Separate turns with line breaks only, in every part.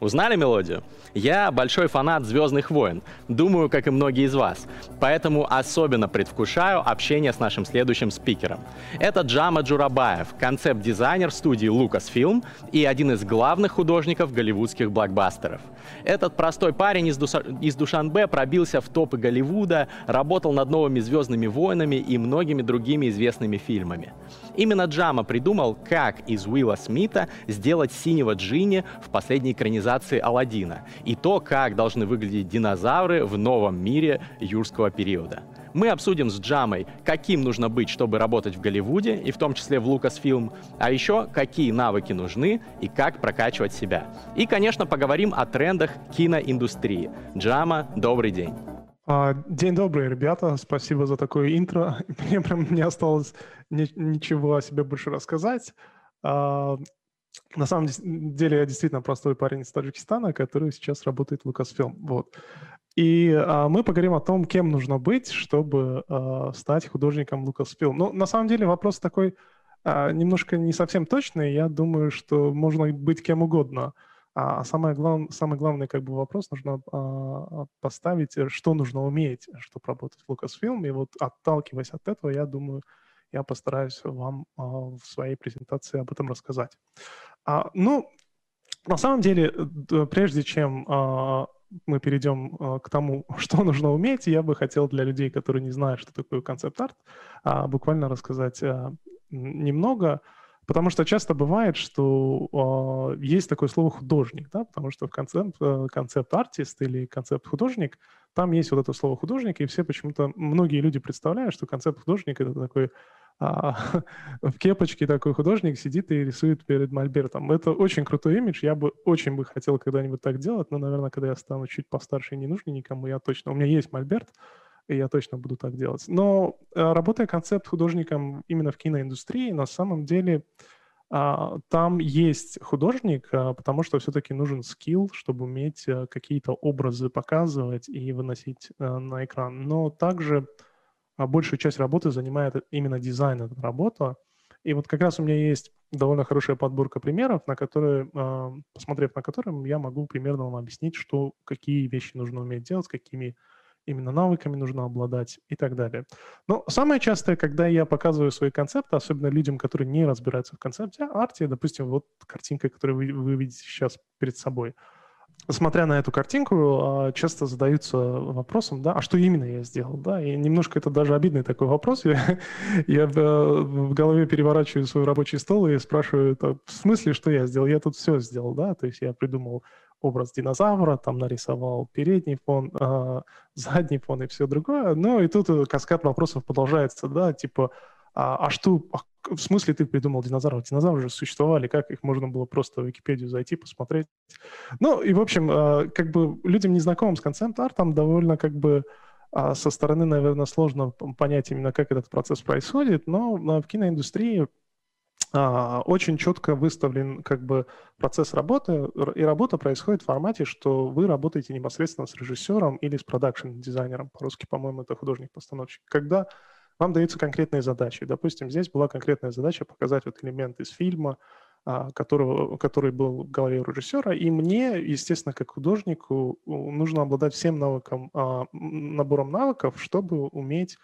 Узнали мелодию? Я большой фанат «Звездных войн», думаю, как и многие из вас, поэтому особенно предвкушаю общение с нашим следующим спикером. Это Джама Джурабаев, концепт-дизайнер студии Lucasfilm и один из главных художников голливудских блокбастеров. Этот простой парень из, Дуса... из Душанбе пробился в топы Голливуда, работал над новыми «Звездными войнами» и многими другими известными фильмами. Именно Джама придумал, как из Уилла Смита сделать синего Джинни в последней экранизации Алладина и то, как должны выглядеть динозавры в новом мире юрского периода. Мы обсудим с Джамой, каким нужно быть, чтобы работать в Голливуде, и в том числе в Lucasfilm, а еще какие навыки нужны и как прокачивать себя. И, конечно, поговорим о трендах киноиндустрии. Джама, добрый день.
А, день добрый, ребята. Спасибо за такое интро. Мне прям не осталось ничего о себе больше рассказать. А, на самом деле я действительно простой парень из Таджикистана, который сейчас работает в Lucasfilm. Вот. И а, мы поговорим о том, кем нужно быть, чтобы а, стать художником Lucasfilm. Ну, на самом деле вопрос такой а, немножко не совсем точный. Я думаю, что можно быть кем угодно. А самое глав... самый главный как бы вопрос нужно а, поставить, э, что нужно уметь, чтобы работать в Lucasfilm. И вот отталкиваясь от этого, я думаю, я постараюсь вам а, в своей презентации об этом рассказать. А, ну, на самом деле, прежде чем а, мы перейдем к тому, что нужно уметь, я бы хотел для людей, которые не знают, что такое концепт-арт, буквально рассказать немного, потому что часто бывает, что а, есть такое слово художник, да, потому что в концепт, э, концепт-артист или концепт-художник, там есть вот это слово художник, и все почему-то, многие люди представляют, что концепт-художник — это такой а, в кепочке такой художник сидит и рисует перед мольбертом. Это очень крутой имидж, я бы очень бы хотел когда-нибудь так делать, но, наверное, когда я стану чуть постарше не нужен никому, я точно... У меня есть мольберт, и я точно буду так делать. Но а, работая концепт художником именно в киноиндустрии, на самом деле а, там есть художник, потому что все-таки нужен скилл, чтобы уметь какие-то образы показывать и выносить на экран. Но также а большую часть работы занимает именно дизайн этой работы. И вот как раз у меня есть довольно хорошая подборка примеров, на которые, а, посмотрев на которые, я могу примерно вам объяснить, что, какие вещи нужно уметь делать, какими именно навыками нужно обладать и так далее. Но самое частое, когда я показываю свои концепты, особенно людям, которые не разбираются в концепте арте, допустим, вот картинка, которую вы, вы видите сейчас перед собой – смотря на эту картинку, а, часто задаются вопросом, да, а что именно я сделал, да, и немножко это даже обидный такой вопрос. Я, я в, в голове переворачиваю свой рабочий стол и спрашиваю, в смысле, что я сделал? Я тут все сделал, да, то есть я придумал образ динозавра, там нарисовал передний фон, э, задний фон и все другое. Ну и тут каскад вопросов продолжается, да, типа, а, а что, а в смысле ты придумал динозавров? Динозавры же существовали, как их можно было просто в Википедию зайти, посмотреть? Ну, и, в общем, а, как бы людям, незнакомым с концепт-артом, довольно как бы а, со стороны, наверное, сложно понять именно, как этот процесс происходит, но в киноиндустрии очень четко выставлен как бы процесс работы, и работа происходит в формате, что вы работаете непосредственно с режиссером или с продакшн-дизайнером, по-русски, по-моему, это художник-постановщик, когда вам даются конкретные задачи. Допустим, здесь была конкретная задача показать вот элемент из фильма, а, которого, который был в голове режиссера, и мне, естественно, как художнику, нужно обладать всем навыком, а, набором навыков, чтобы уметь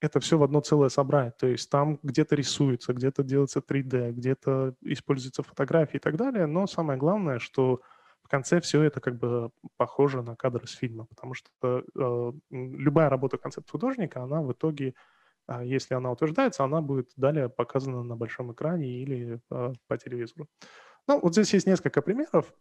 это все в одно целое собрать. То есть там где-то рисуется, где-то делается 3D, где-то используются фотографии и так далее. Но самое главное, что в конце все это как бы похоже на кадр из фильма, потому что э, любая работа концепт-художника, она в итоге а если она утверждается, она будет далее показана на большом экране или э, по телевизору. Ну, вот здесь есть несколько примеров.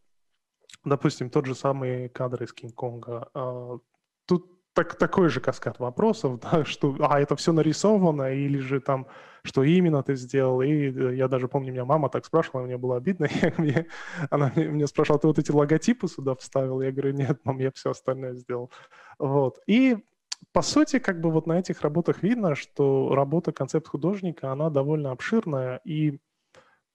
Допустим, тот же самый кадр из Кинг-Конга. Э, тут так, такой же каскад вопросов, да, что, а, это все нарисовано, или же там, что именно ты сделал. И э, я даже помню, меня мама так спрашивала, мне было обидно. Я, мне, она мне, мне спрашивала, ты вот эти логотипы сюда вставил? Я говорю, нет, мам, я все остальное сделал. Вот. И по сути, как бы вот на этих работах видно, что работа концепт-художника, она довольно обширная, и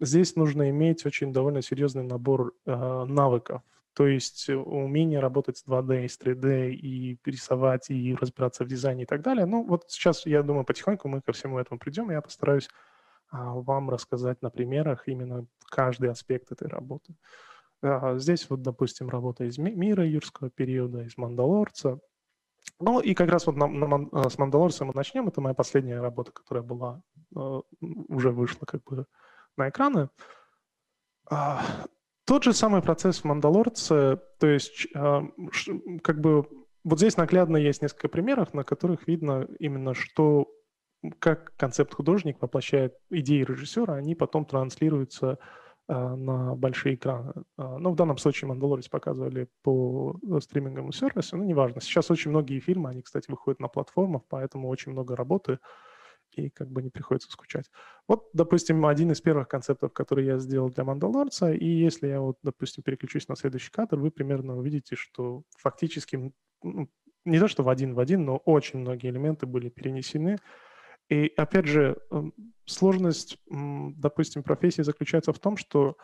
здесь нужно иметь очень довольно серьезный набор э, навыков. То есть умение работать с 2D, с 3D, и рисовать, и разбираться в дизайне и так далее. Ну, вот сейчас, я думаю, потихоньку мы ко всему этому придем, и я постараюсь а, вам рассказать на примерах именно каждый аспект этой работы. А, здесь вот, допустим, работа из мира юрского периода, из Мандалорца. Ну и как раз вот на, на, а, с Мандалорца мы начнем. Это моя последняя работа, которая была, уже вышла как бы на экраны. Тот же самый процесс в «Мандалорце», то есть как бы вот здесь наглядно есть несколько примеров, на которых видно именно, что как концепт-художник воплощает идеи режиссера, они потом транслируются на большие экраны. Ну, в данном случае «Мандалорец» показывали по стриминговому сервису, ну, неважно. Сейчас очень многие фильмы, они, кстати, выходят на платформах, поэтому очень много работы – и как бы не приходится скучать. Вот, допустим, один из первых концептов, который я сделал для Мандалорца, и если я вот, допустим, переключусь на следующий кадр, вы примерно увидите, что фактически, ну, не то что в один в один, но очень многие элементы были перенесены. И опять же, сложность, допустим, профессии заключается в том, что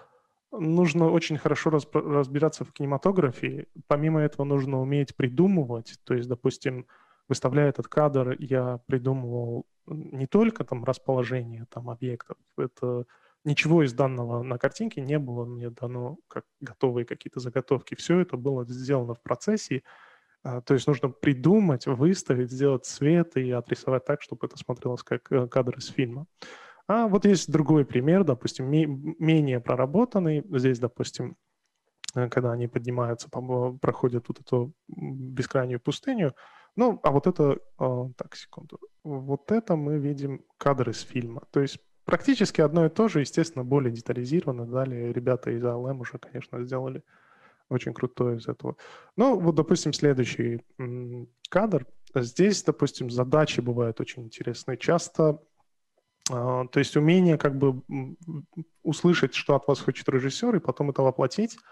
нужно очень хорошо разбираться в кинематографии. Помимо этого нужно уметь придумывать. То есть, допустим, выставляя этот кадр, я придумывал не только там расположение там объектов, это ничего из данного на картинке не было мне дано как готовые какие-то заготовки. Все это было сделано в процессе. А, то есть нужно придумать, выставить, сделать цвет и отрисовать так, чтобы это смотрелось как э, кадр из фильма. А вот есть другой пример, допустим, менее проработанный. Здесь, допустим, э, когда они поднимаются, проходят вот эту бескрайнюю пустыню, ну, а вот это, а, так, секунду, вот это мы видим кадры из фильма. То есть практически одно и то же, естественно, более детализировано. Далее ребята из ALM уже, конечно, сделали очень крутое из этого. Ну, вот, допустим, следующий кадр. Здесь, допустим, задачи бывают очень интересные. Часто, а, то есть умение как бы услышать, что от вас хочет режиссер, и потом это воплотить –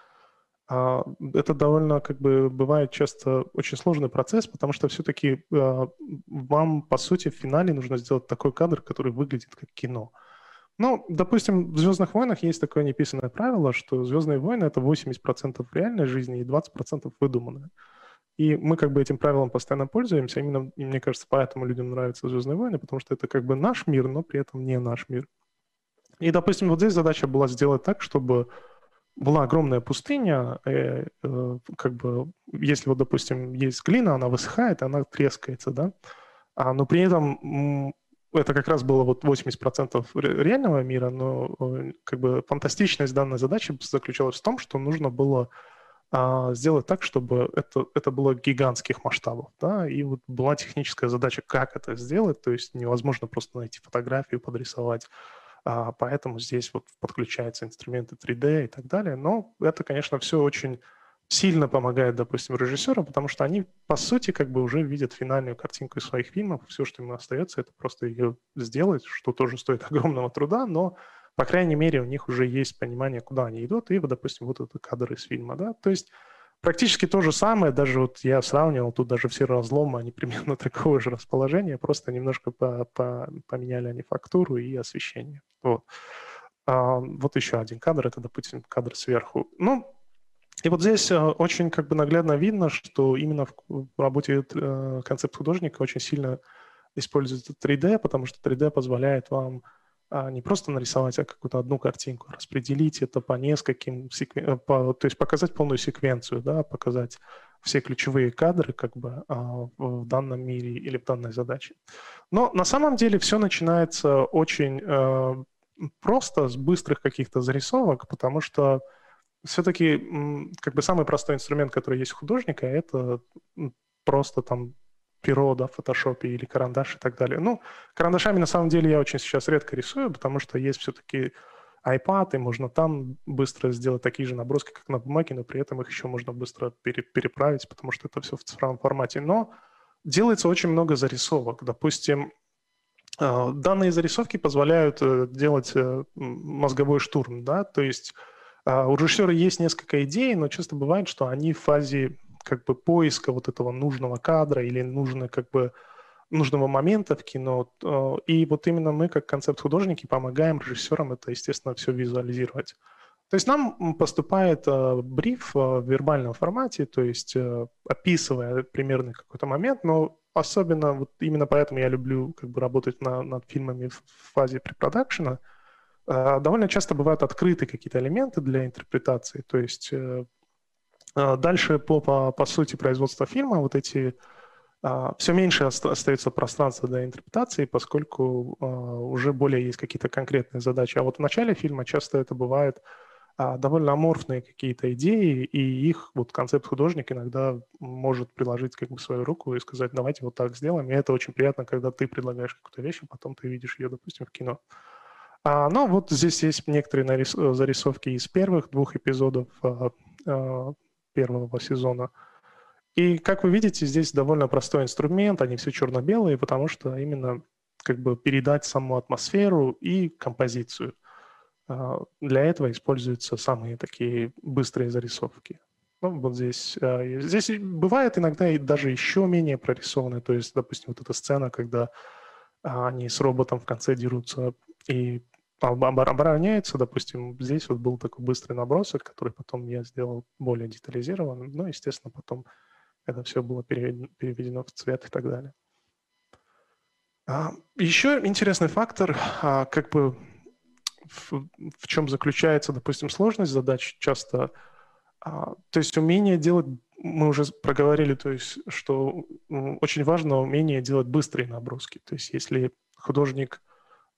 это довольно, как бы, бывает часто очень сложный процесс, потому что все-таки а, вам, по сути, в финале нужно сделать такой кадр, который выглядит как кино. Ну, допустим, в «Звездных войнах» есть такое неписанное правило, что «Звездные войны» — это 80% реальной жизни и 20% выдуманное. И мы как бы этим правилом постоянно пользуемся. Именно, и мне кажется, поэтому людям нравятся «Звездные войны», потому что это как бы наш мир, но при этом не наш мир. И, допустим, вот здесь задача была сделать так, чтобы была огромная пустыня, э, э, как бы, если вот, допустим, есть глина, она высыхает, она трескается, да, а, но при этом это как раз было вот 80% реального мира, но э, как бы фантастичность данной задачи заключалась в том, что нужно было а, сделать так, чтобы это, это было гигантских масштабов, да, и вот была техническая задача, как это сделать, то есть невозможно просто найти фотографию, подрисовать, поэтому здесь вот подключаются инструменты 3D и так далее. Но это, конечно, все очень сильно помогает, допустим, режиссерам, потому что они, по сути, как бы уже видят финальную картинку из своих фильмов. Все, что им остается, это просто ее сделать, что тоже стоит огромного труда, но, по крайней мере, у них уже есть понимание, куда они идут, и, вот, допустим, вот это кадр из фильма, да. То есть Практически то же самое, даже вот я сравнивал, тут даже все разломы, они примерно такого же расположения, просто немножко по, по, поменяли они фактуру и освещение. Вот. А, вот еще один кадр, это, допустим, кадр сверху. Ну, и вот здесь э, очень как бы наглядно видно, что именно в работе э, концепт художника очень сильно используется 3D, потому что 3D позволяет вам не просто нарисовать, а какую-то одну картинку, распределить это по нескольким, секвен... По, то есть показать полную секвенцию, да, показать все ключевые кадры как бы а, в данном мире или в данной задаче. Но на самом деле все начинается очень э, просто с быстрых каких-то зарисовок, потому что все-таки как бы самый простой инструмент, который есть у художника, это просто там перо, в фотошопе или карандаш и так далее. Ну, карандашами на самом деле я очень сейчас редко рисую, потому что есть все-таки iPad, и можно там быстро сделать такие же наброски, как на бумаге, но при этом их еще можно быстро пере переправить, потому что это все в цифровом формате. Но делается очень много зарисовок. Допустим, э, данные зарисовки позволяют э, делать э, мозговой штурм, да, то есть у режиссера есть несколько идей, но часто бывает, что они в фазе как бы поиска вот этого нужного кадра или нужной как бы нужного момента в кино. Э, и вот именно мы, как концепт-художники, помогаем режиссерам это, естественно, все визуализировать. То есть нам поступает э, бриф э, в вербальном формате, то есть э, описывая примерный какой-то момент, но особенно вот именно поэтому я люблю как бы работать на, над фильмами в фазе препродакшена. Э, довольно часто бывают открыты какие-то элементы для интерпретации, то есть э дальше по, по, по сути производства фильма вот эти а, все меньше остается пространства для интерпретации, поскольку а, уже более есть какие-то конкретные задачи. А вот в начале фильма часто это бывает а, довольно аморфные какие-то идеи, и их вот концепт-художник иногда может приложить как бы свою руку и сказать, давайте вот так сделаем. И это очень приятно, когда ты предлагаешь какую-то вещь, а потом ты видишь ее, допустим, в кино. А, но вот здесь есть некоторые нарис... зарисовки из первых двух эпизодов а, а, первого сезона – и, как вы видите, здесь довольно простой инструмент, они все черно-белые, потому что именно как бы передать саму атмосферу и композицию. А, для этого используются самые такие быстрые зарисовки. Ну, вот здесь, а, здесь бывает иногда и даже еще менее прорисованные. То есть, допустим, вот эта сцена, когда а, они с роботом в конце дерутся и обороняются, допустим, здесь вот был такой быстрый набросок, который потом я сделал более детализированным, ну, естественно, потом это все было переведено, переведено в цвет и так далее. А, еще интересный фактор, а, как бы в, в чем заключается, допустим, сложность задач часто, а, то есть умение делать, мы уже проговорили, то есть, что очень важно умение делать быстрые наброски. То есть если художник,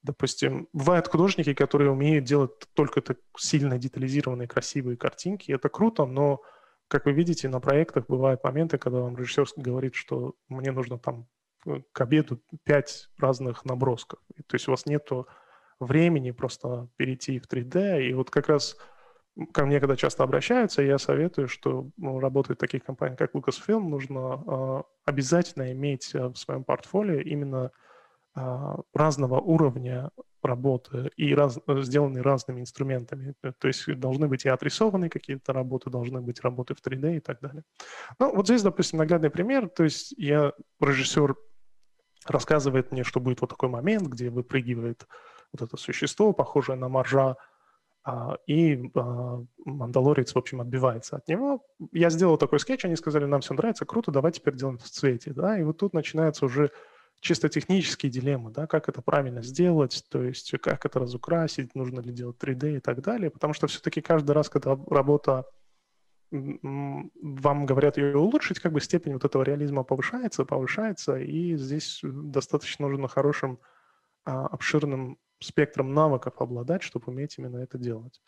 допустим, бывают художники, которые умеют делать только так сильно детализированные, красивые картинки, это круто, но как вы видите, на проектах бывают моменты, когда вам режиссер говорит, что мне нужно там э, к обеду пять разных набросков. То есть у вас нет времени просто перейти в 3D. И вот как раз ко мне, когда часто обращаются, я советую, что ну, работать в таких компаниях, как Lucasfilm, нужно э, обязательно иметь э, в своем портфолио именно разного уровня работы и раз, сделаны разными инструментами. Э, то есть должны быть и отрисованные какие-то работы, должны быть работы в 3D и так далее. Ну, вот здесь, допустим, наглядный пример. То есть я, режиссер рассказывает мне, что будет вот такой момент, где выпрыгивает вот это существо, похожее на моржа, а, и а, Мандалорец, в общем, отбивается от него. Я сделал такой скетч, они сказали, нам все нравится, круто, давай теперь делаем в цвете. Да? И вот тут начинается уже чисто технические дилеммы, да, как это правильно сделать, то есть как это разукрасить, нужно ли делать 3D и так далее, потому что все-таки каждый раз, когда работа вам говорят ее улучшить, как бы степень вот этого реализма повышается, повышается, и здесь достаточно нужно хорошим, а, обширным спектром навыков обладать, чтобы уметь именно это делать.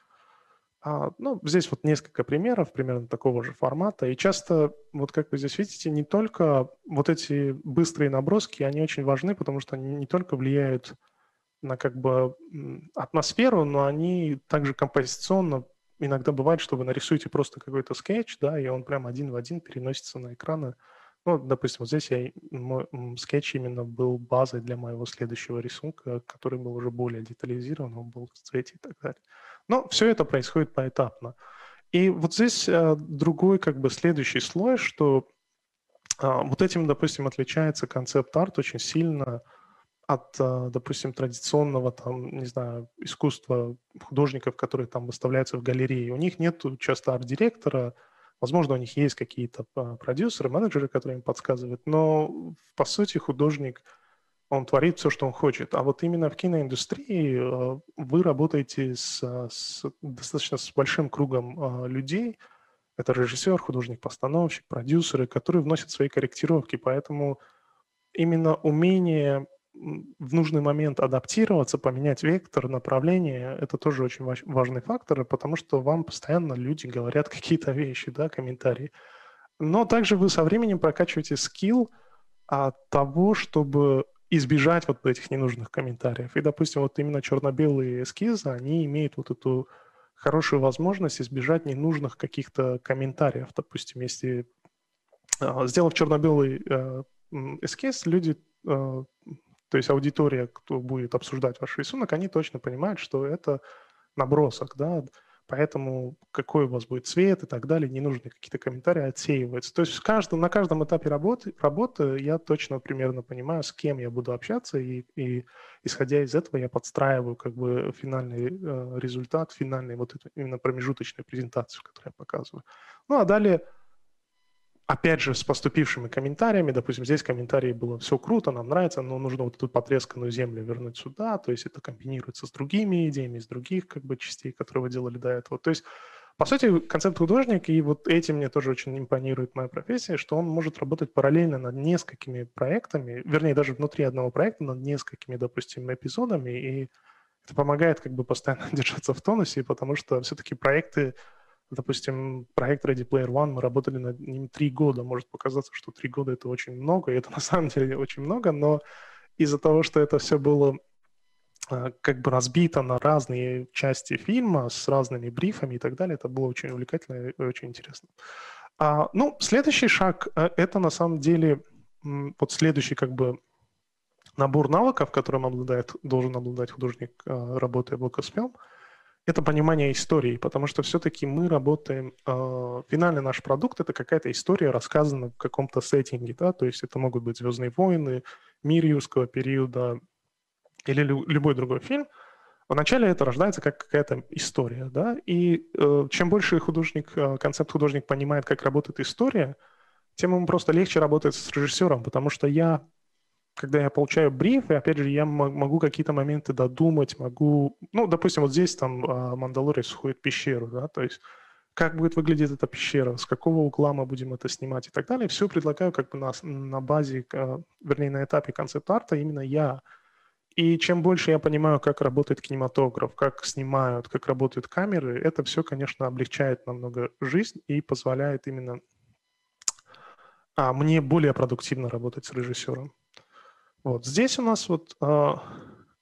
А, ну, здесь вот несколько примеров примерно такого же формата. И часто, вот как вы здесь видите, не только вот эти быстрые наброски, они очень важны, потому что они не только влияют на как бы атмосферу, но они также композиционно иногда бывает, что вы нарисуете просто какой-то скетч, да, и он прям один в один переносится на экраны. Ну, допустим, вот здесь я, мой скетч именно был базой для моего следующего рисунка, который был уже более детализирован, он был в цвете и так далее. Но все это происходит поэтапно. И вот здесь э, другой, как бы, следующий слой, что э, вот этим, допустим, отличается концепт-арт очень сильно от, э, допустим, традиционного, там, не знаю, искусства художников, которые там выставляются в галерее. У них нет часто арт-директора, возможно, у них есть какие-то э, продюсеры, менеджеры, которые им подсказывают, но, по сути, художник – он творит все, что он хочет. А вот именно в киноиндустрии э, вы работаете с, с достаточно с большим кругом э, людей. Это режиссер, художник, постановщик, продюсеры, которые вносят свои корректировки. Поэтому именно умение в нужный момент адаптироваться, поменять вектор, направление, это тоже очень важный фактор, потому что вам постоянно люди говорят какие-то вещи, да, комментарии. Но также вы со временем прокачиваете скилл того, чтобы избежать вот этих ненужных комментариев. И, допустим, вот именно черно-белые эскизы, они имеют вот эту хорошую возможность избежать ненужных каких-то комментариев. Допустим, если э, сделав черно-белый э, эскиз, люди, э, то есть аудитория, кто будет обсуждать ваш рисунок, они точно понимают, что это набросок, да, поэтому какой у вас будет цвет и так далее, ненужные какие-то комментарии отсеиваются. То есть в каждом, на каждом этапе работы, работы я точно примерно понимаю, с кем я буду общаться, и, и исходя из этого я подстраиваю как бы финальный э, результат, финальный вот эту именно промежуточную презентацию, которую я показываю. Ну а далее опять же, с поступившими комментариями, допустим, здесь комментарии было все круто, нам нравится, но нужно вот эту потресканную землю вернуть сюда, то есть это комбинируется с другими идеями, из других как бы частей, которые вы делали до этого. То есть, по сути, концепт художник, и вот этим мне тоже очень импонирует моя профессия, что он может работать параллельно над несколькими проектами, вернее, даже внутри одного проекта над несколькими, допустим, эпизодами, и это помогает как бы постоянно держаться в тонусе, потому что все-таки проекты Допустим, проект Ready Player One, мы работали над ним три года. Может показаться, что три года — это очень много, и это на самом деле очень много, но из-за того, что это все было а, как бы разбито на разные части фильма с разными брифами и так далее, это было очень увлекательно и очень интересно. А, ну, следующий шаг э, — это на самом деле вот следующий как бы набор навыков, которым обладает, должен обладать художник, а, работая в Lucasfilm — это понимание истории, потому что все-таки мы работаем, э, финальный наш продукт это какая-то история, рассказана в каком-то сеттинге, да, то есть это могут быть «Звездные войны», «Мир юрского периода» или лю- любой другой фильм. Вначале это рождается как какая-то история, да, и э, чем больше художник, э, концепт-художник понимает, как работает история, тем ему просто легче работать с режиссером, потому что я когда я получаю бриф, и опять же, я могу какие-то моменты додумать, могу... Ну, допустим, вот здесь там а, Мандалорец входит в пещеру, да, то есть как будет выглядеть эта пещера, с какого угла мы будем это снимать и так далее. Все предлагаю как бы на, на базе, а, вернее, на этапе концепт-арта именно я. И чем больше я понимаю, как работает кинематограф, как снимают, как работают камеры, это все, конечно, облегчает намного жизнь и позволяет именно а, мне более продуктивно работать с режиссером. Вот здесь у нас вот, а,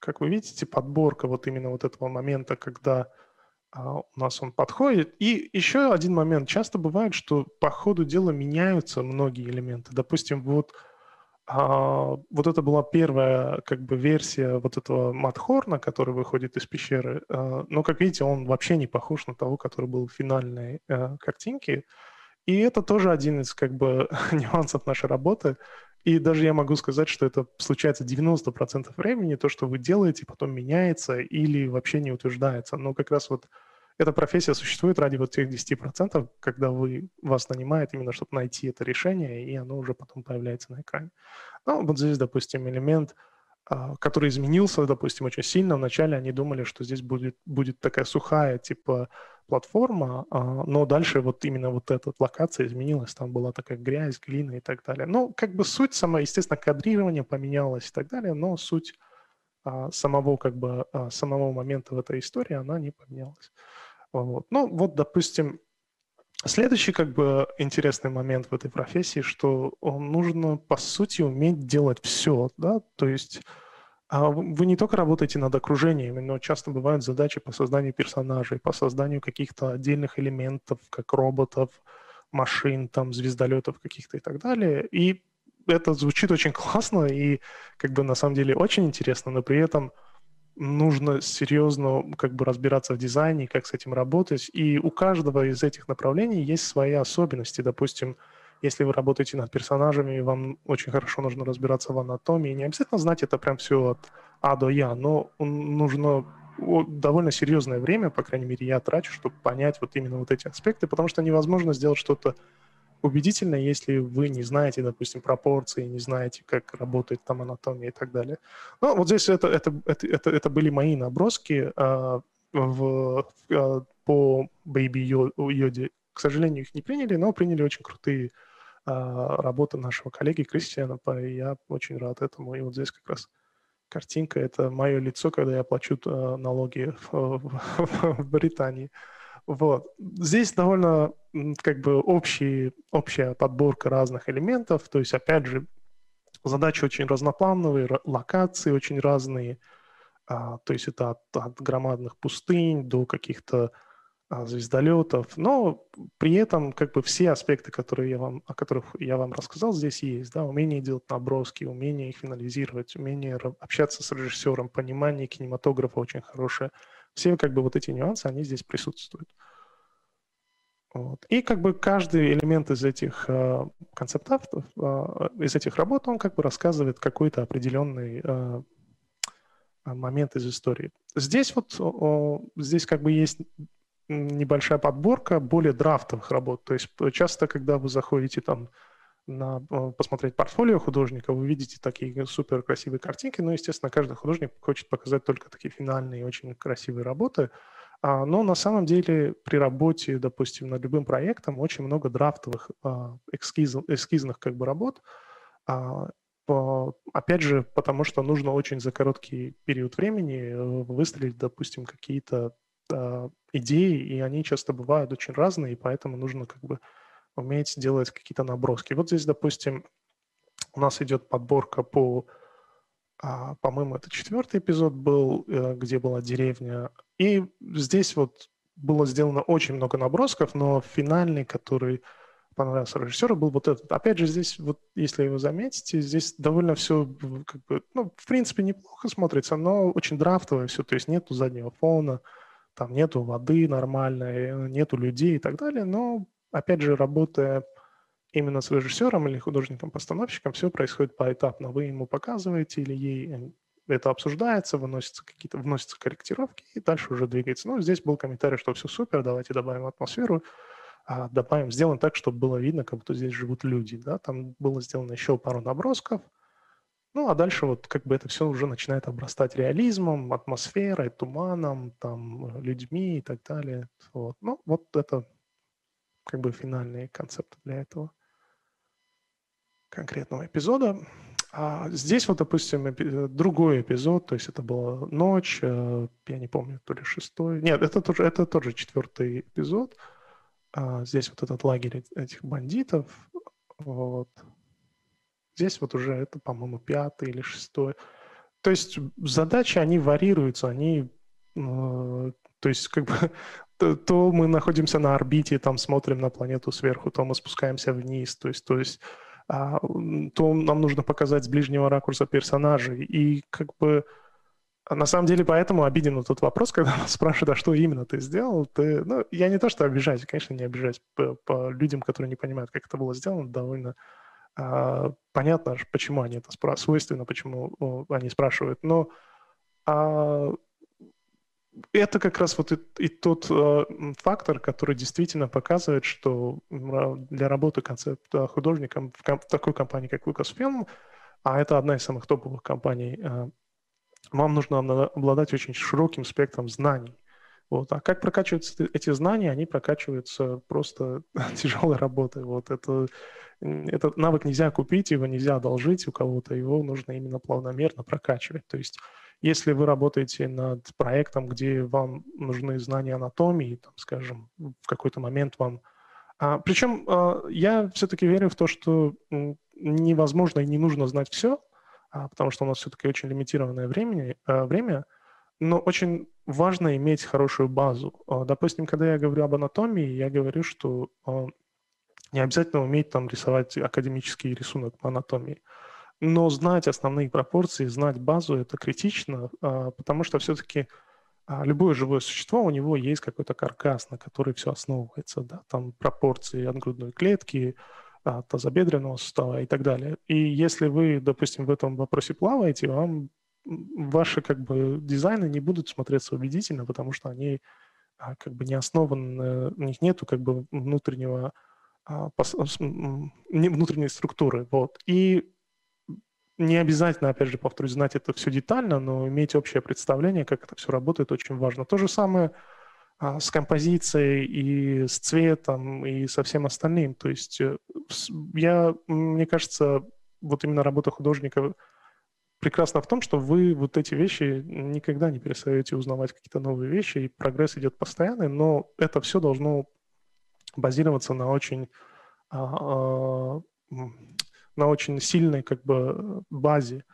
как вы видите, подборка вот именно вот этого момента, когда а, у нас он подходит. И еще один момент. Часто бывает, что по ходу дела меняются многие элементы. Допустим, вот а, вот это была первая как бы версия вот этого Матхорна, который выходит из пещеры. но, как видите, он вообще не похож на того, который был в финальной картинке. И это тоже один из как бы нюансов нашей работы. И даже я могу сказать, что это случается 90% времени, то, что вы делаете, потом меняется или вообще не утверждается. Но как раз вот эта профессия существует ради вот тех 10%, когда вы, вас нанимают именно, чтобы найти это решение, и оно уже потом появляется на экране. Ну, вот здесь, допустим, элемент – а, который изменился, допустим, очень сильно. Вначале они думали, что здесь будет, будет такая сухая, типа, платформа, а, но дальше вот именно вот эта локация изменилась, там была такая грязь, глина и так далее. Ну, как бы суть сама, естественно, кадрирование поменялось и так далее, но суть а, самого, как бы, самого момента в этой истории, она не поменялась. Вот. Ну, вот, допустим, Следующий как бы интересный момент в этой профессии, что нужно по сути уметь делать все, да, то есть а вы не только работаете над окружением, но часто бывают задачи по созданию персонажей, по созданию каких-то отдельных элементов, как роботов, машин, там, звездолетов каких-то и так далее. И это звучит очень классно и как бы на самом деле очень интересно, но при этом нужно серьезно как бы разбираться в дизайне, как с этим работать. И у каждого из этих направлений есть свои особенности. Допустим, если вы работаете над персонажами, вам очень хорошо нужно разбираться в анатомии. Не обязательно знать это прям все от А до Я, но нужно довольно серьезное время, по крайней мере, я трачу, чтобы понять вот именно вот эти аспекты, потому что невозможно сделать что-то убедительно, если вы не знаете, допустим, пропорции, не знаете, как работает там анатомия и так далее. Ну, вот здесь это, это, это, это, это были мои наброски э, в, э, по Baby Йоде. К сожалению, их не приняли, но приняли очень крутые э, работы нашего коллеги Кристиана, и я очень рад этому. И вот здесь как раз картинка — это мое лицо, когда я плачу э, налоги в, в, Британии. Вот. Здесь довольно как бы общий, общая подборка разных элементов. То есть, опять же, задачи очень разноплановые, локации очень разные. А, то есть это от, от громадных пустынь до каких-то а, звездолетов. Но при этом как бы все аспекты, которые я вам, о которых я вам рассказал, здесь есть. Да? Умение делать наброски, умение их финализировать, умение общаться с режиссером, понимание кинематографа очень хорошее – все как бы вот эти нюансы, они здесь присутствуют. Вот. И как бы каждый элемент из этих э, концептов, э, из этих работ, он как бы рассказывает какой-то определенный э, момент из истории. Здесь вот, о, здесь как бы есть небольшая подборка более драфтовых работ. То есть часто, когда вы заходите там на, посмотреть портфолио художника, вы видите такие супер красивые картинки, но, естественно, каждый художник хочет показать только такие финальные, очень красивые работы. А, но на самом деле при работе, допустим, над любым проектом очень много драфтовых а, эскиз, эскизных как бы работ. А, опять же, потому что нужно очень за короткий период времени э, выстрелить, допустим, какие-то идеи, и они часто бывают очень разные, и поэтому нужно как бы уметь делать какие-то наброски. Вот здесь, допустим, у нас идет подборка по а, по-моему, это четвертый эпизод был, э, где была деревня. И здесь вот было сделано очень много набросков, но финальный, который понравился режиссеру, был вот этот. Опять же, здесь, вот, если вы заметите, здесь довольно все, как бы, ну, в принципе, неплохо смотрится, но очень драфтовое все, то есть нету заднего фона, там нету воды нормальной, нету людей и так далее, но, опять же, работая именно с режиссером или художником-постановщиком все происходит поэтапно. Вы ему показываете или ей э, это обсуждается, выносятся какие-то, вносятся корректировки, и дальше уже двигается. Ну, здесь был комментарий, что все супер, давайте добавим атмосферу, а добавим, сделаем так, чтобы было видно, как будто здесь живут люди, да, там было сделано еще пару набросков, ну, а дальше вот как бы это все уже начинает обрастать реализмом, атмосферой, туманом, там, людьми и так далее. Вот. Ну, вот это как бы финальные концепты для этого конкретного эпизода. А здесь вот, допустим, эпи- другой эпизод, то есть это была ночь, э, я не помню, то ли шестой. Нет, это тоже, это тоже четвертый эпизод. А здесь вот этот лагерь этих бандитов. Вот. Здесь вот уже это, по-моему, пятый или шестой. То есть задачи, они варьируются, они э, то есть, как бы, то, то мы находимся на орбите, там смотрим на планету сверху, то мы спускаемся вниз, то есть, то есть а, то нам нужно показать с ближнего ракурса персонажей. И как бы на самом деле поэтому обиден вот тот вопрос, когда нас спрашивают, а что именно ты сделал? Ты, ну, я не то, что обижаюсь, конечно, не обижаюсь по, по людям, которые не понимают, как это было сделано, довольно а, понятно, почему они это спрашивают, свойственно, почему они спрашивают, но а, это как раз вот и, и тот э, фактор, который действительно показывает, что для работы концепта художником в, ком- в такой компании, как Lucasfilm, а это одна из самых топовых компаний, э, вам нужно обладать очень широким спектром знаний. Вот. А как прокачиваются эти знания? Они прокачиваются просто тяжелой работой. Вот это, этот навык нельзя купить, его нельзя одолжить у кого-то, его нужно именно плавномерно прокачивать. То есть если вы работаете над проектом, где вам нужны знания анатомии, там, скажем, в какой-то момент вам... А, причем а, я все-таки верю в то, что невозможно и не нужно знать все, а, потому что у нас все-таки очень лимитированное времени, а, время, но очень важно иметь хорошую базу. А, допустим, когда я говорю об анатомии, я говорю, что а, не обязательно уметь там рисовать академический рисунок по анатомии. Но знать основные пропорции, знать базу – это критично, а, потому что все-таки любое живое существо, у него есть какой-то каркас, на который все основывается, да, там пропорции от грудной клетки, от тазобедренного сустава и так далее. И если вы, допустим, в этом вопросе плаваете, вам ваши как бы дизайны не будут смотреться убедительно, потому что они а, как бы не основаны, у них нету как бы внутреннего внутренней структуры, вот. И не обязательно, опять же, повторюсь, знать это все детально, но иметь общее представление, как это все работает, очень важно. То же самое а, с композицией и с цветом и со всем остальным. То есть э, я, мне кажется, вот именно работа художника прекрасна в том, что вы вот эти вещи никогда не перестаете узнавать какие-то новые вещи, и прогресс идет постоянный, но это все должно базироваться на очень а, а, на очень сильной как бы базе.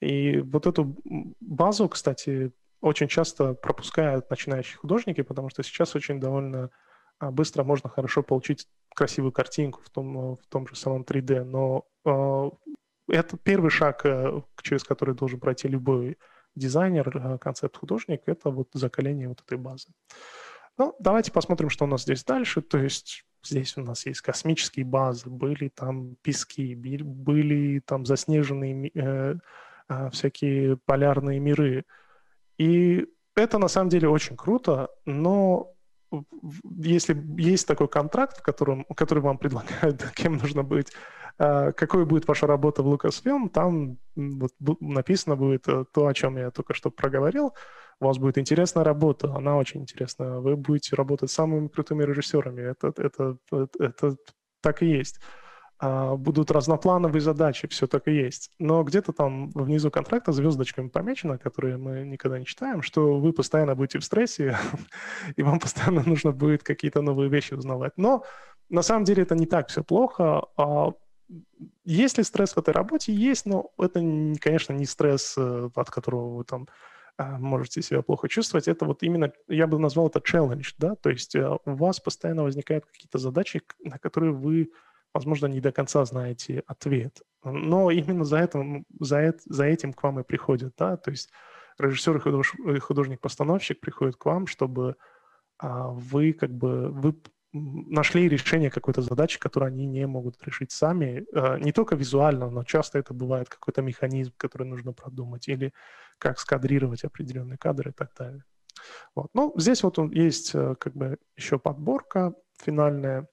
И вот эту базу, кстати, очень часто пропускают начинающие художники, потому что сейчас очень довольно а, быстро можно хорошо получить красивую картинку в том, в том же самом 3D. Но это первый шаг, э, через который должен пройти любой дизайнер, концепт-художник — это вот закаление вот этой базы. Ну, давайте посмотрим, что у нас здесь дальше. То есть здесь у нас есть космические базы, были там пески, были там заснеженные э, э, всякие полярные миры. И это на самом деле очень круто, но если есть такой контракт, в котором, который вам предлагают, кем нужно быть, э, какой будет ваша работа в Lucasfilm, там вот написано будет э, то, о чем я только что проговорил, у вас будет интересная работа, она очень интересная. Вы будете работать с самыми крутыми режиссерами. Это, это, это, это так и есть. А, будут разноплановые задачи, все так и есть. Но где-то там внизу контракта звездочками помечено, которые мы никогда не читаем, что вы постоянно будете в стрессе, и вам постоянно нужно будет какие-то новые вещи узнавать. Но на самом деле это не так все плохо. Есть ли стресс в этой работе? Есть, но это, конечно, не стресс, э, от которого вы там а, можете себя плохо чувствовать, это вот именно, я бы назвал это challenge, да, то есть э, у вас постоянно возникают какие-то задачи, на которые вы, возможно, не до конца знаете ответ, но именно за, это, за, это, за этим к вам и приходят, да, то есть режиссер и художник-постановщик приходят к вам, чтобы а, вы как бы вы нашли решение какой-то задачи, которую они не могут решить сами, э, не только визуально, но часто это бывает какой-то механизм, который нужно продумать, или как скадрировать определенные кадры и так далее. Вот. Ну, здесь вот он, есть э, как бы еще подборка финальная.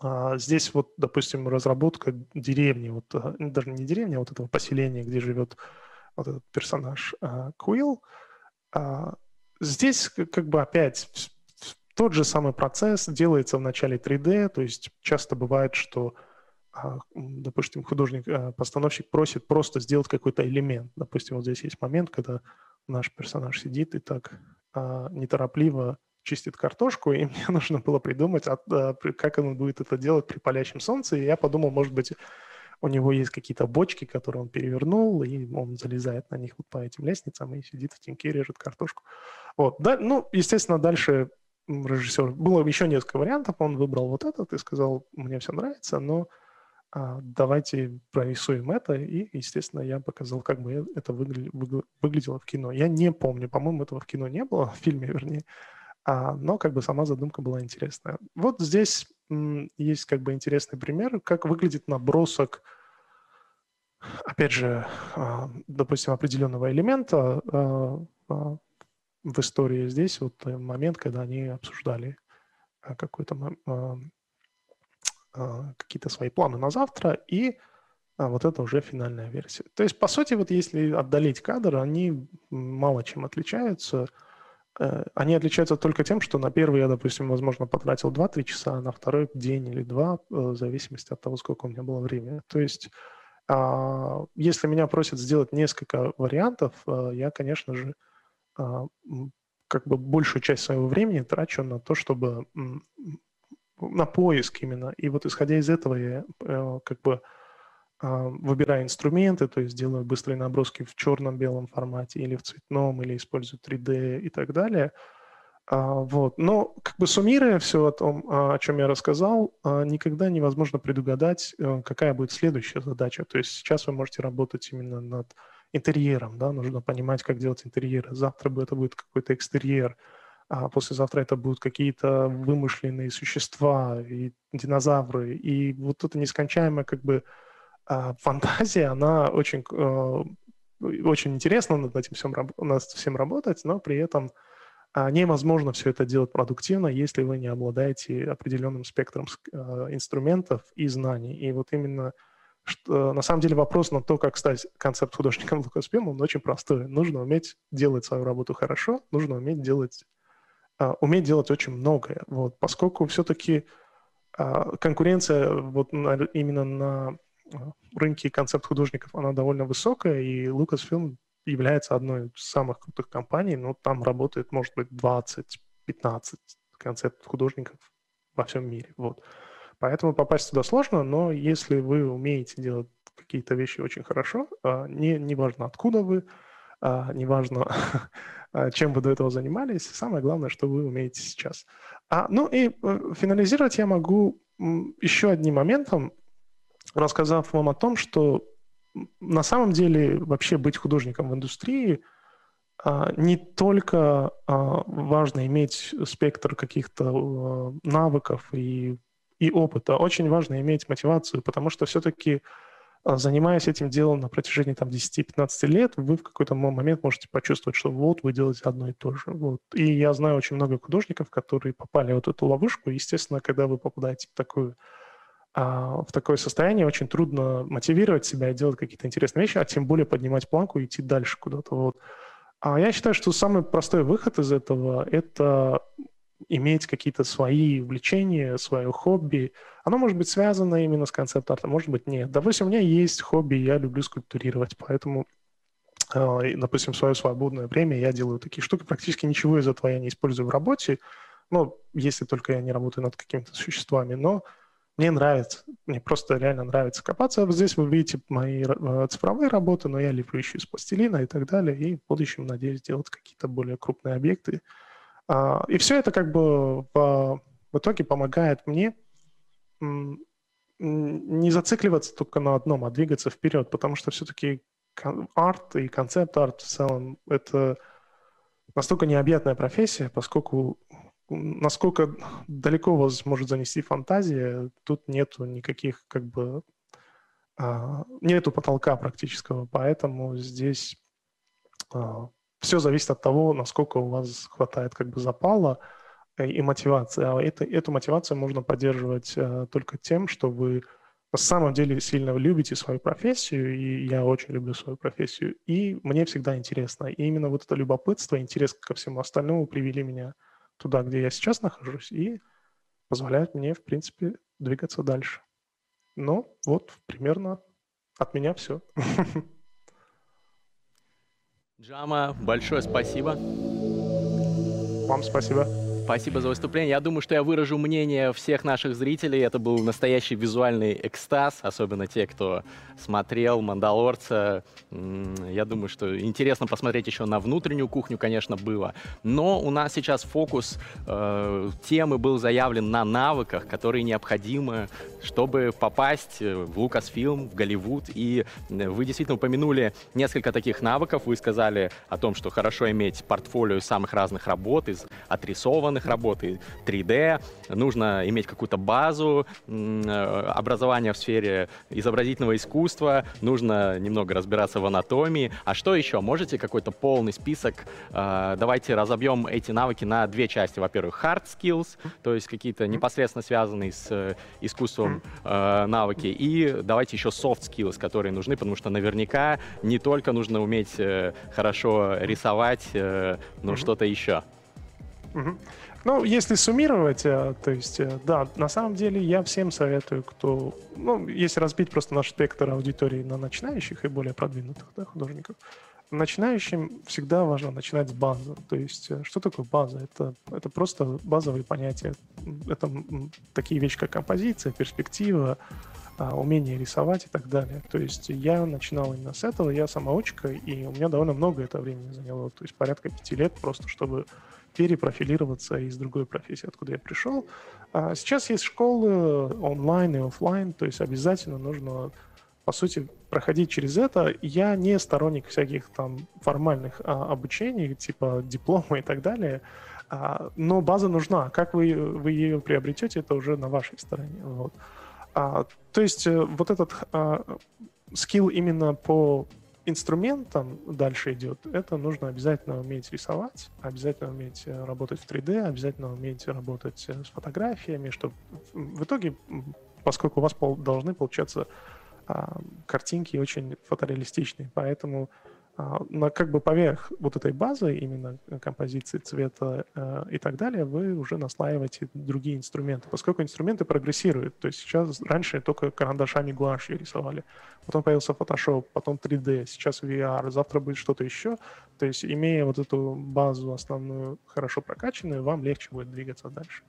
А, здесь вот, допустим, разработка деревни, вот э, даже не деревни, а вот этого поселения, где живет вот этот персонаж Куилл. А, здесь как бы опять тот же самый процесс делается в начале 3D, то есть часто бывает, что, а, допустим, художник-постановщик а, просит просто сделать какой-то элемент. Допустим, вот здесь есть момент, когда наш персонаж сидит и так а, неторопливо чистит картошку, и мне нужно было придумать, как он будет это делать при палящем солнце. И я подумал, может быть, у него есть какие-то бочки, которые он перевернул, и он залезает на них вот по этим лестницам и сидит в теньке, режет картошку. Вот. Да, ну, естественно, дальше режиссер. Было еще несколько вариантов, он выбрал вот этот и сказал, мне все нравится, но а, давайте прорисуем это. И, естественно, я показал, как бы это выгля- выглядело в кино. Я не помню, по-моему, этого в кино не было, в фильме, вернее, а, но как бы сама задумка была интересная. Вот здесь м, есть как бы интересный пример, как выглядит набросок опять же, а, допустим, определенного элемента а, а, в истории здесь вот э, момент, когда они обсуждали э, какой-то а, а, какие-то свои планы на завтра, и а, вот это уже финальная версия. То есть, по сути, вот если отдалить кадр, они мало чем отличаются. Э, они отличаются только тем, что на первый я, допустим, возможно, потратил 2-3 часа, а на второй день или два, в зависимости от того, сколько у меня было времени. То есть, если меня просят сделать несколько вариантов, я, конечно же, а, как бы большую часть своего времени трачу на то, чтобы на поиск именно. И вот исходя из этого я э, как бы а, выбираю инструменты, то есть делаю быстрые наброски в черном-белом формате или в цветном, или использую 3D и так далее. А, вот. Но как бы суммируя все о том, о чем я рассказал, никогда невозможно предугадать, э, какая будет следующая задача. То есть сейчас вы можете работать именно над интерьером, да, нужно понимать, как делать интерьеры. Завтра это будет какой-то экстерьер, а послезавтра это будут какие-то вымышленные существа и динозавры. И вот эта нескончаемая как бы а, фантазия, она очень, а, очень интересна над этим всем, над всем работать, но при этом а, невозможно все это делать продуктивно, если вы не обладаете определенным спектром инструментов и знаний. И вот именно что на самом деле вопрос на то, как стать концепт художником Lucasfilm, он очень простой. Нужно уметь делать свою работу хорошо, нужно уметь делать, uh, уметь делать очень многое. Вот, поскольку все-таки uh, а, конкуренция вот на, именно на uh, рынке концепт художников, она довольно высокая, и Lucasfilm является одной из самых крутых компаний, но там работает, может быть, 20-15 концепт художников во всем мире. Вот. Поэтому попасть туда сложно, но если вы умеете делать какие-то вещи очень хорошо, а, не, не важно, откуда вы, а, не важно, а, чем вы до этого занимались, самое главное, что вы умеете сейчас. А, ну и э, финализировать я могу еще одним моментом, рассказав вам о том, что на самом деле вообще быть художником в индустрии не только важно иметь спектр каких-то навыков и, и опыта, очень важно иметь мотивацию, потому что все-таки занимаясь этим делом на протяжении там, 10-15 лет, вы в какой-то момент можете почувствовать, что вот вы делаете одно и то же. Вот. И я знаю очень много художников, которые попали в вот эту ловушку. Естественно, когда вы попадаете в такую а в такое состояние очень трудно мотивировать себя и делать какие-то интересные вещи, а тем более поднимать планку и идти дальше куда-то. Вот. А я считаю, что самый простой выход из этого – это иметь какие-то свои увлечения, свое хобби. Оно может быть связано именно с концепт-артом, может быть, нет. Допустим, у меня есть хобби, я люблю скульптурировать, поэтому, а, допустим, свое свободное время я делаю такие штуки. Практически ничего из этого я не использую в работе, ну, если только я не работаю над какими-то существами, но мне нравится, мне просто реально нравится копаться. Здесь вы видите мои э, цифровые работы, но я леплю еще из пластилина и так далее, и в будущем надеюсь делать какие-то более крупные объекты. А, и все это как бы в, в итоге помогает мне не зацикливаться только на одном, а двигаться вперед, потому что все-таки арт и концепт-арт в целом — это настолько необъятная профессия, поскольку насколько далеко вас может занести фантазия, тут нету никаких как бы а, нету потолка практического, поэтому здесь а, все зависит от того, насколько у вас хватает как бы запала и мотивации. А это, эту мотивацию можно поддерживать а, только тем, что вы на самом деле сильно любите свою профессию, и я очень люблю свою профессию, и мне всегда интересно. И именно вот это любопытство, интерес ко всему остальному привели меня туда, где я сейчас нахожусь, и позволяют мне, в принципе, двигаться дальше. Ну, вот примерно от меня все.
Джама, большое спасибо.
Вам спасибо.
Спасибо за выступление. Я думаю, что я выражу мнение всех наших зрителей. Это был настоящий визуальный экстаз, особенно те, кто смотрел «Мандалорца». Я думаю, что интересно посмотреть еще на внутреннюю кухню, конечно, было. Но у нас сейчас фокус э, темы был заявлен на навыках, которые необходимы, чтобы попасть в Лукасфилм, в Голливуд. И вы действительно упомянули несколько таких навыков. Вы сказали о том, что хорошо иметь портфолио самых разных работ, из отрисованных данных работы 3D, нужно иметь какую-то базу э, образования в сфере изобразительного искусства, нужно немного разбираться в анатомии. А что еще? Можете какой-то полный список? Э, давайте разобьем эти навыки на две части. Во-первых, hard skills, то есть какие-то непосредственно связанные с э, искусством навыки. И давайте еще soft skills, которые нужны, потому что наверняка не только нужно уметь хорошо рисовать, но что-то еще.
Ну, если суммировать, э, то есть, э, да, на самом деле я всем советую, кто, ну, если разбить просто наш спектр аудитории на начинающих и более продвинутых да, художников, начинающим всегда важно начинать с базы. То есть, э, что такое база? Это, это просто базовые понятия. Это такие вещи, как композиция, перспектива, а, умение рисовать и так далее. То есть я начинал именно с этого, я самоучка, и у меня довольно много это времени заняло, то есть порядка пяти лет просто, чтобы перепрофилироваться из другой профессии, откуда я пришел. А сейчас есть школы онлайн и офлайн, то есть обязательно нужно, по сути, проходить через это. Я не сторонник всяких там формальных а, обучений, типа диплома и так далее, а, но база нужна. Как вы, вы ее приобретете, это уже на вашей стороне. Вот. А, то есть э, вот этот а, скилл именно по инструментом дальше идет, это нужно обязательно уметь рисовать, обязательно уметь э, работать в 3D, обязательно уметь работать э, с фотографиями, чтобы в итоге, поскольку у вас пол, должны получаться а, картинки очень фотореалистичные, поэтому а, на как бы поверх вот этой базы, именно композиции цвета э, и так далее, вы уже наслаиваете другие инструменты, поскольку инструменты прогрессируют. То есть сейчас раньше только карандашами гуашью рисовали, потом появился Photoshop, потом 3D, сейчас VR, завтра будет что-то еще. То есть имея вот эту базу основную хорошо прокачанную, вам легче будет двигаться дальше.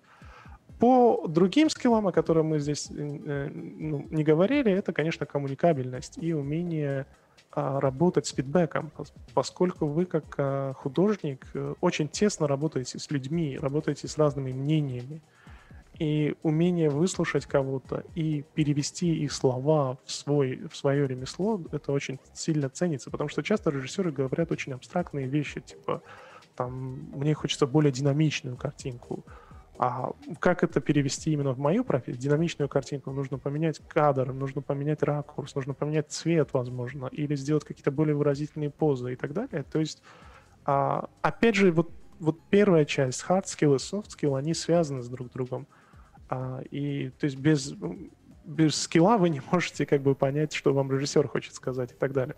По другим скиллам, о которых мы здесь э, ну, не говорили, это, конечно, коммуникабельность и умение работать с фидбэком, поскольку вы как а, художник э, очень тесно работаете с людьми, работаете с разными мнениями. И умение выслушать кого-то и перевести их слова в, свой, в свое ремесло, это очень сильно ценится, потому что часто режиссеры говорят очень абстрактные вещи, типа, там, мне хочется более динамичную картинку, а как это перевести именно в мою профессию? Динамичную картинку нужно поменять кадр, нужно поменять ракурс, нужно поменять цвет, возможно, или сделать какие-то более выразительные позы и так далее. То есть, а, опять же, вот, вот первая часть, hard skill и soft skill, они связаны с друг другом. А, и то есть без, без скилла вы не можете как бы понять, что вам режиссер хочет сказать и так далее.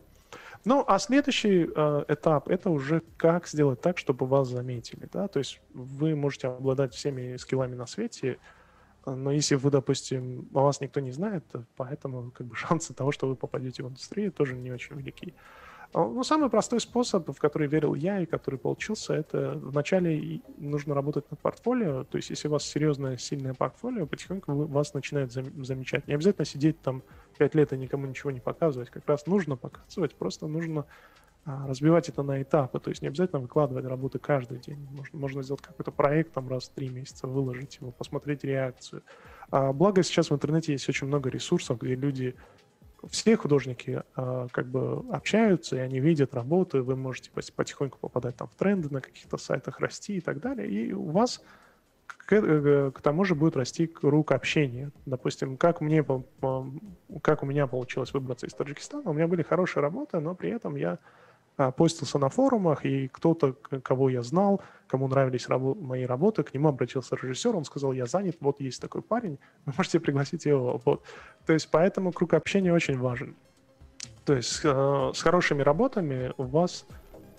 Ну, а следующий э, этап это уже как сделать так, чтобы вас заметили, да, то есть вы можете обладать всеми скиллами на свете, но если вы, допустим, о вас никто не знает, поэтому как бы шансы того, что вы попадете в индустрию, тоже не очень велики. А, ну, самый простой способ, в который верил я и который получился, это вначале нужно работать над портфолио. То есть, если у вас серьезное, сильное портфолио, потихоньку вас начинают замечать. Не обязательно сидеть там пять лет и никому ничего не показывать. Как раз нужно показывать, просто нужно а, разбивать это на этапы. То есть не обязательно выкладывать работы каждый день. Можно, можно сделать какой-то проект там раз в три месяца, выложить его, посмотреть реакцию. А, благо сейчас в интернете есть очень много ресурсов, где люди все художники э, как бы общаются, и они видят работы, вы можете потихоньку попадать там в тренды на каких-то сайтах, расти и так далее, и у вас к, э, к тому же будет расти круг общения. Допустим, как мне, как у меня получилось выбраться из Таджикистана, у меня были хорошие работы, но при этом я а, постился на форумах, и кто-то, кого я знал, кому нравились рабо- мои работы, к нему обратился режиссер, он сказал, я занят, вот есть такой парень, вы можете пригласить его. Вот. То есть поэтому круг общения очень важен. То есть э, с хорошими работами у вас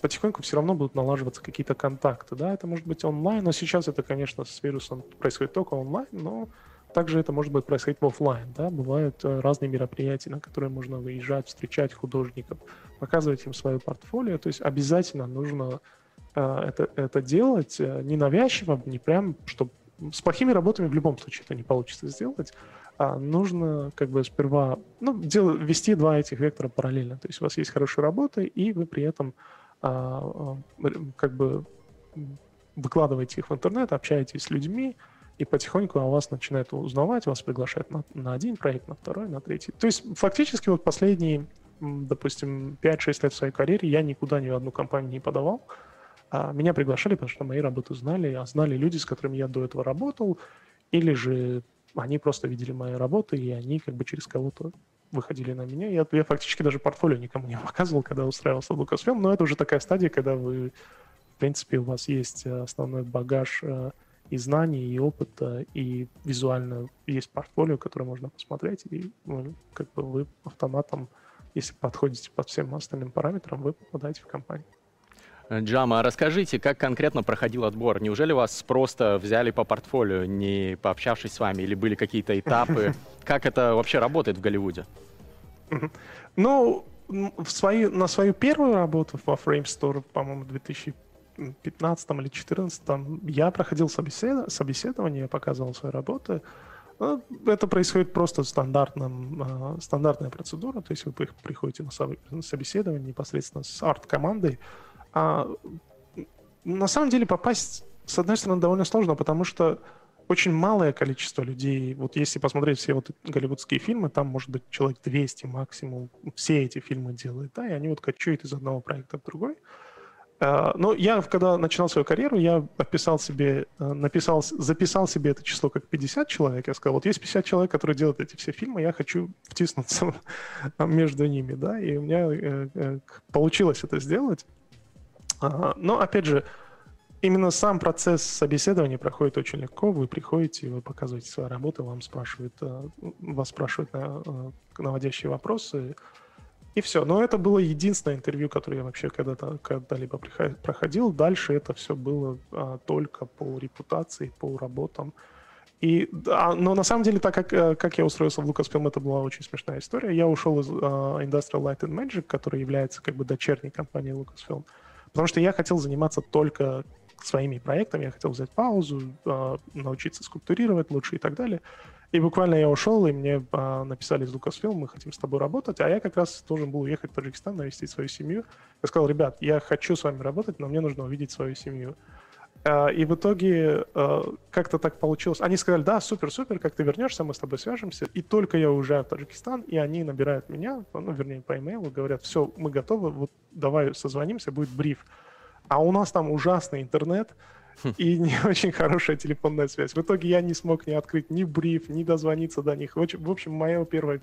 потихоньку все равно будут налаживаться какие-то контакты. Да, это может быть онлайн, но сейчас это, конечно, с вирусом происходит только онлайн, но также это может быть происходить в офлайн, да, бывают э, разные мероприятия, на которые можно выезжать, встречать художников, показывать им свое портфолио, то есть обязательно нужно э, это, это делать э, не навязчиво, не прям, чтобы с плохими работами в любом случае это не получится сделать, а нужно как бы сперва ну, дел, вести два этих вектора параллельно, то есть у вас есть хорошие работы, и вы при этом как бы выкладываете их в интернет, общаетесь с людьми, и потихоньку о вас начинают узнавать, вас приглашают на, на один проект, на второй, на третий. То есть фактически вот последние, допустим, 5-6 лет в своей карьере я никуда ни в одну компанию не подавал. А меня приглашали, потому что мои работы знали, а знали люди, с которыми я до этого работал, или же они просто видели мои работы, и они как бы через кого-то выходили на меня. Я, я фактически даже портфолио никому не показывал, когда устраивался в Lucasfilm, но это уже такая стадия, когда вы, в принципе, у вас есть э, основной багаж э, и знаний, и опыта, и визуально есть портфолио, которое можно посмотреть, и ну, как бы вы автоматом, если подходите под всем остальным параметрам, вы попадаете в компанию.
Э, Джама, а расскажите, как конкретно проходил отбор? Неужели вас просто взяли по портфолио, не пообщавшись с вами, или были какие-то этапы? Как это вообще работает в Голливуде?
Ну, в свои, на свою первую работу во Frame Store, по-моему, 2000 15 или 14 я проходил собесед... собеседование, я показывал свои работы. Ну, это происходит просто стандартным, э, стандартная процедура, то есть вы приходите на собеседование непосредственно с арт-командой. А, на самом деле попасть, с одной стороны, довольно сложно, потому что очень малое количество людей, вот если посмотреть все вот голливудские фильмы, там может быть человек 200 максимум, все эти фильмы делают, да, и они вот кочуют из одного проекта в другой. А, но я, когда начинал свою карьеру, я описал себе, э, написал, записал себе это число как 50 человек. Я сказал, вот есть 50 человек, которые делают эти все фильмы, я хочу втиснуться между ними, да, и у меня э, э, получилось это сделать. Но, опять же, именно сам процесс собеседования проходит очень легко. Вы приходите, вы показываете свои работы, вам спрашивают, вас спрашивают наводящие вопросы, и все. Но это было единственное интервью, которое я вообще когда-то когда-либо проходил. Дальше это все было а, только по репутации, по работам. И, а, но на самом деле, так как, э, как я устроился в Lucasfilm, это была очень смешная история. Я ушел из а, Industrial Light and Magic, которая является как бы дочерней компанией Lucasfilm, потому что я хотел заниматься только своими проектами, я хотел взять паузу, а, научиться скульптурировать лучше и так далее. И буквально я ушел, и мне а, написали из Lucasfilm, мы хотим с тобой работать, а я как раз должен был уехать в Таджикистан, навестить свою семью. Я сказал, ребят, я хочу с вами работать, но мне нужно увидеть свою семью. Э, и в итоге э, как-то так получилось. Они сказали, да, супер-супер, как ты вернешься, мы с тобой свяжемся. И только я уезжаю в Таджикистан, и они набирают меня, ну, вернее, по имейлу, говорят, все, мы готовы, вот давай созвонимся, будет бриф. А у нас там ужасный интернет, хм. и не очень хорошая телефонная связь. В итоге я не смог ни открыть ни бриф, ни дозвониться до них. В общем, мое первое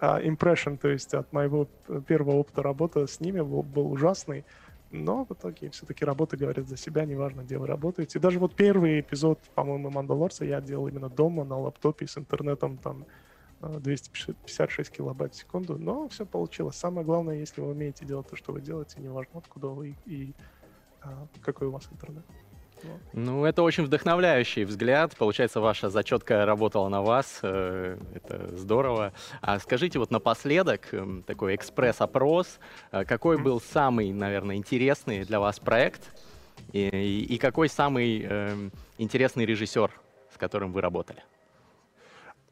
uh, impression, то есть от моего первого опыта работы с ними был, был ужасный. Но в итоге все-таки работа говорит за себя, неважно, где вы работаете. И даже вот первый эпизод, по-моему, «Мандалорца» я делал именно дома, на лаптопе, с интернетом, там, 256 килобайт в секунду, но все получилось. Самое главное, если вы умеете делать то, что вы делаете, неважно, откуда вы и а, какой у вас интернет.
Ну, это очень вдохновляющий взгляд. Получается, ваша зачетка работала на вас. Э, это здорово. А скажите вот напоследок, эм, такой экспресс-опрос. Э, какой был самый, наверное, интересный для вас проект? И, и какой самый э, интересный режиссер, с которым вы работали?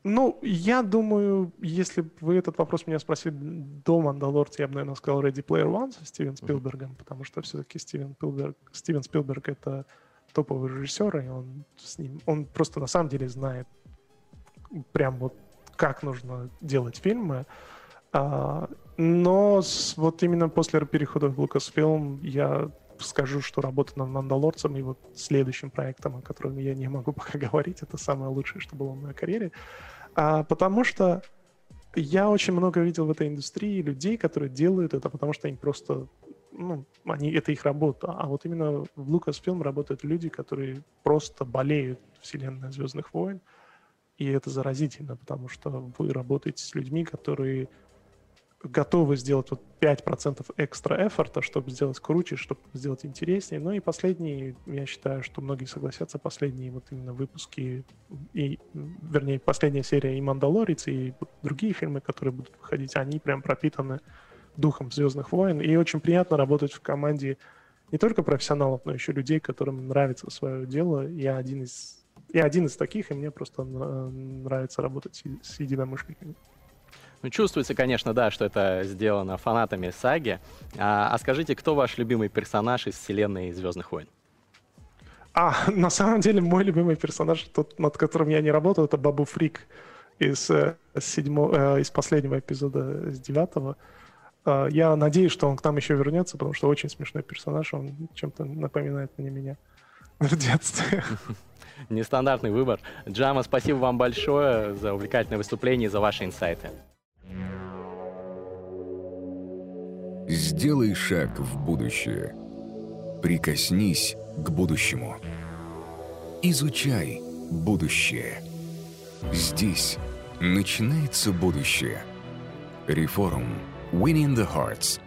Ну, я думаю, если бы вы этот вопрос меня спросили до «Мандалорца», я бы, наверное, сказал «Ready Player One» со Стивен Спилбергом, mm-hmm. потому что все-таки Стивен Спилберг, Стивен Спилберг — это топовый режиссер, и он с ним, он просто на самом деле знает прям вот как нужно делать фильмы. А, но с, вот именно после перехода в Lucasfilm я скажу, что работа над «Мандалорцем» и вот следующим проектом, о котором я не могу пока говорить, это самое лучшее, что было в моей карьере. А, потому что я очень много видел в этой индустрии людей, которые делают это, потому что им просто ну, они, это их работа. А вот именно в Lucasfilm работают люди, которые просто болеют вселенной Звездных войн. И это заразительно, потому что вы работаете с людьми, которые готовы сделать вот 5% экстра эфорта, чтобы сделать круче, чтобы сделать интереснее. Ну и последние, я считаю, что многие согласятся, последние вот именно выпуски, и, вернее, последняя серия и «Мандалорец», и другие фильмы, которые будут выходить, они прям пропитаны духом Звездных войн. И очень приятно работать в команде не только профессионалов, но еще людей, которым нравится свое дело. Я один из, я один из таких, и мне просто нравится работать с единомышленниками.
Ну, чувствуется, конечно, да, что это сделано фанатами саги. А, а скажите, кто ваш любимый персонаж из вселенной Звездных войн?
А, на самом деле, мой любимый персонаж, тот, над которым я не работал, это Бабу Фрик из, э, седьмого, э, из последнего эпизода, с девятого. А, я надеюсь, что он к нам еще вернется, потому что очень смешной персонаж, он чем-то напоминает мне меня в детстве.
Нестандартный выбор. Джама, спасибо вам большое за увлекательное выступление и за ваши инсайты.
Сделай шаг в будущее. Прикоснись к будущему. Изучай будущее. Здесь начинается будущее. Реформ. Winning the Hearts